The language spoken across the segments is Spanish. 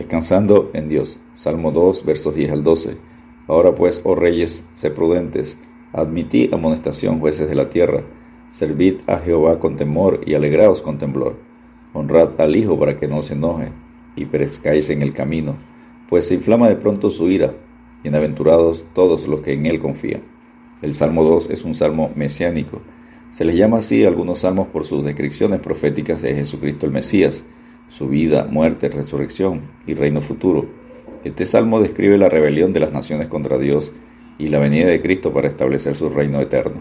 Descansando en Dios. Salmo 2, versos 10 al 12. Ahora pues, oh reyes, sé prudentes, admitid amonestación, jueces de la tierra, servid a Jehová con temor y alegraos con temblor. Honrad al Hijo para que no se enoje y perezcáis en el camino, pues se inflama de pronto su ira. Bienaventurados todos los que en él confían. El Salmo 2 es un salmo mesiánico. Se le llama así algunos salmos por sus descripciones proféticas de Jesucristo el Mesías, su vida, muerte, resurrección y reino futuro. Este salmo describe la rebelión de las naciones contra Dios y la venida de Cristo para establecer su reino eterno.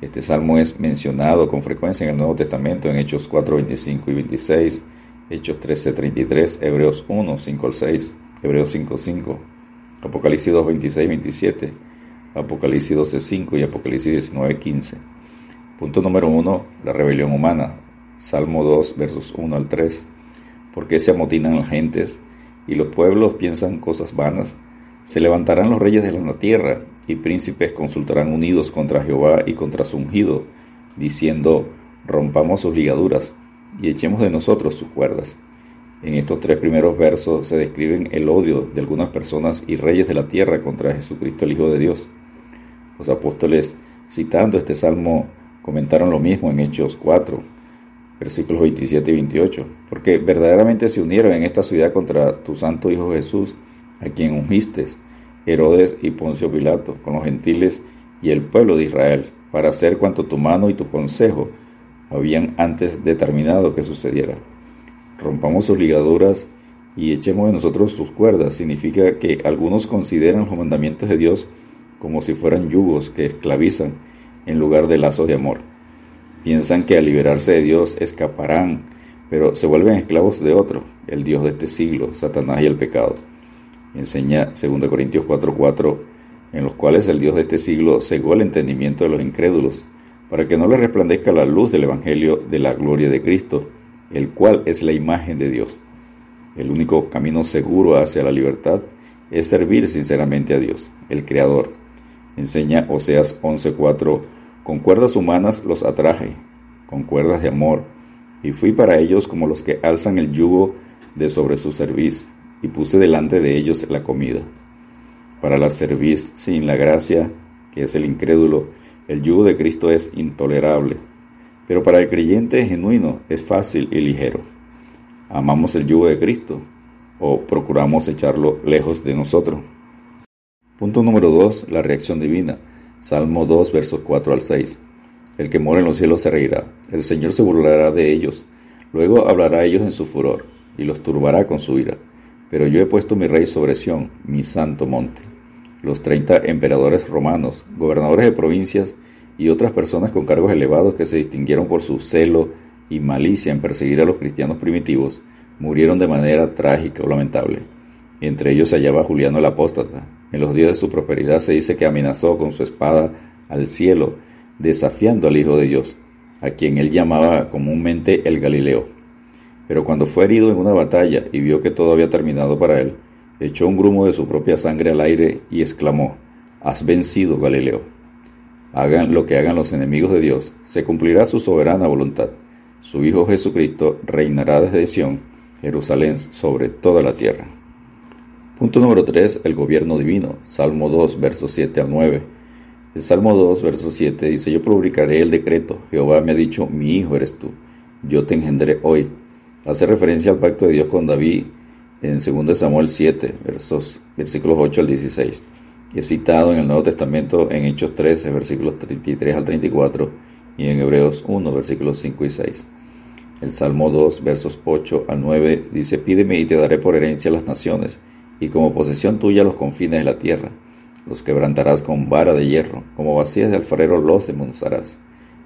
Este salmo es mencionado con frecuencia en el Nuevo Testamento en Hechos 4, 25 y 26, Hechos 13, 33, Hebreos 1, 5 al 6, Hebreos 5, 5, Apocalipsis 2, 26 27, Apocalipsis 12, 5 y Apocalipsis 19, 15. Punto número 1. La rebelión humana. Salmo 2, versos 1 al 3. ¿Por qué se amotinan las gentes y los pueblos piensan cosas vanas? Se levantarán los reyes de la tierra y príncipes consultarán unidos contra Jehová y contra su ungido, diciendo, rompamos sus ligaduras y echemos de nosotros sus cuerdas. En estos tres primeros versos se describen el odio de algunas personas y reyes de la tierra contra Jesucristo el Hijo de Dios. Los apóstoles, citando este salmo, comentaron lo mismo en Hechos 4, versículos 27 y 28, porque verdaderamente se unieron en esta ciudad contra tu santo Hijo Jesús, a quien ungiste, Herodes y Poncio Pilato, con los gentiles y el pueblo de Israel, para hacer cuanto tu mano y tu consejo habían antes determinado que sucediera. Rompamos sus ligaduras y echemos de nosotros sus cuerdas. Significa que algunos consideran los mandamientos de Dios como si fueran yugos que esclavizan en lugar de lazos de amor. Piensan que al liberarse de Dios escaparán, pero se vuelven esclavos de otro, el Dios de este siglo, Satanás y el pecado. Enseña 2 Corintios 4:4, en los cuales el Dios de este siglo cegó el entendimiento de los incrédulos, para que no les resplandezca la luz del Evangelio de la gloria de Cristo, el cual es la imagen de Dios. El único camino seguro hacia la libertad es servir sinceramente a Dios, el Creador. Enseña Oseas 11:4 con cuerdas humanas los atraje, con cuerdas de amor, y fui para ellos como los que alzan el yugo de sobre su cerviz, y puse delante de ellos la comida. Para la cerviz sin la gracia, que es el incrédulo, el yugo de Cristo es intolerable, pero para el creyente genuino es fácil y ligero. ¿Amamos el yugo de Cristo o procuramos echarlo lejos de nosotros? Punto número 2. La reacción divina. Salmo 2, versos 4 al 6. El que mora en los cielos se reirá, el Señor se burlará de ellos, luego hablará a ellos en su furor, y los turbará con su ira. Pero yo he puesto mi rey sobre Sión, mi santo monte. Los treinta emperadores romanos, gobernadores de provincias y otras personas con cargos elevados que se distinguieron por su celo y malicia en perseguir a los cristianos primitivos, murieron de manera trágica o lamentable. Entre ellos se hallaba Juliano el apóstata, en los días de su prosperidad se dice que amenazó con su espada al cielo, desafiando al Hijo de Dios, a quien él llamaba comúnmente el Galileo. Pero cuando fue herido en una batalla y vio que todo había terminado para él, echó un grumo de su propia sangre al aire y exclamó, Has vencido, Galileo. Hagan lo que hagan los enemigos de Dios, se cumplirá su soberana voluntad. Su Hijo Jesucristo reinará desde Sión, Jerusalén, sobre toda la tierra. Punto número 3. El gobierno divino. Salmo 2, versos 7 al 9. El Salmo 2, verso 7 dice, Yo publicaré el decreto. Jehová me ha dicho, mi hijo eres tú. Yo te engendré hoy. Hace referencia al pacto de Dios con David en 2 Samuel 7, versos, versículos 8 al 16. Es citado en el Nuevo Testamento en Hechos 13, versículos 33 al 34 y en Hebreos 1, versículos 5 y 6. El Salmo 2, versos 8 al 9 dice, Pídeme y te daré por herencia las naciones y como posesión tuya los confines de la tierra. Los quebrantarás con vara de hierro, como vacías de alfarero los desmontarás.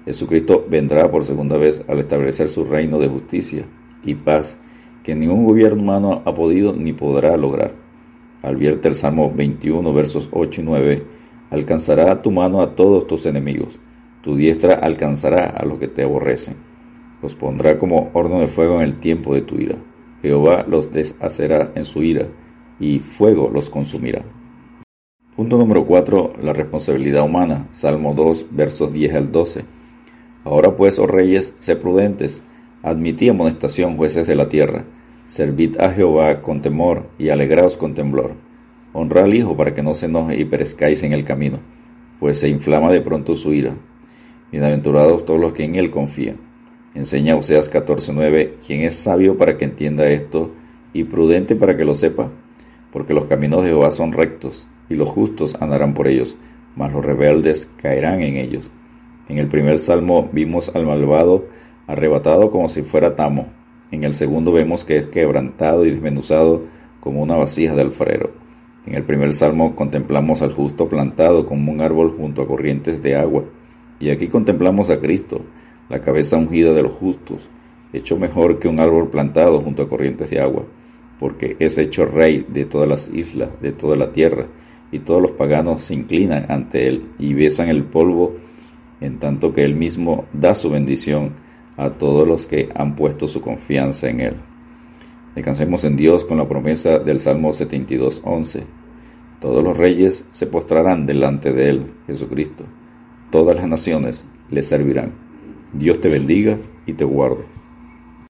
Jesucristo vendrá por segunda vez al establecer su reino de justicia y paz que ningún gobierno humano ha podido ni podrá lograr. Advierte el Salmo 21, versos 8 y 9, alcanzará tu mano a todos tus enemigos, tu diestra alcanzará a los que te aborrecen. Los pondrá como horno de fuego en el tiempo de tu ira. Jehová los deshacerá en su ira y fuego los consumirá. Punto número 4. La responsabilidad humana. Salmo 2, versos 10 al 12. Ahora pues, oh reyes, sé prudentes, admití amonestación, jueces de la tierra, Servid a Jehová con temor y alegraos con temblor. Honra al Hijo para que no se enoje y perezcáis en el camino, pues se inflama de pronto su ira. Bienaventurados todos los que en él confían. Enseña Oseas 14:9, quien es sabio para que entienda esto y prudente para que lo sepa, porque los caminos de Jehová son rectos y los justos andarán por ellos, mas los rebeldes caerán en ellos. En el primer salmo vimos al malvado arrebatado como si fuera tamo. En el segundo vemos que es quebrantado y desmenuzado como una vasija de alfarero. En el primer salmo contemplamos al justo plantado como un árbol junto a corrientes de agua. Y aquí contemplamos a Cristo, la cabeza ungida de los justos, hecho mejor que un árbol plantado junto a corrientes de agua, porque es hecho rey de todas las islas, de toda la tierra, y todos los paganos se inclinan ante él y besan el polvo, en tanto que él mismo da su bendición a todos los que han puesto su confianza en Él. Descansemos en Dios con la promesa del Salmo 72.11. Todos los reyes se postrarán delante de Él, Jesucristo. Todas las naciones le servirán. Dios te bendiga y te guarde.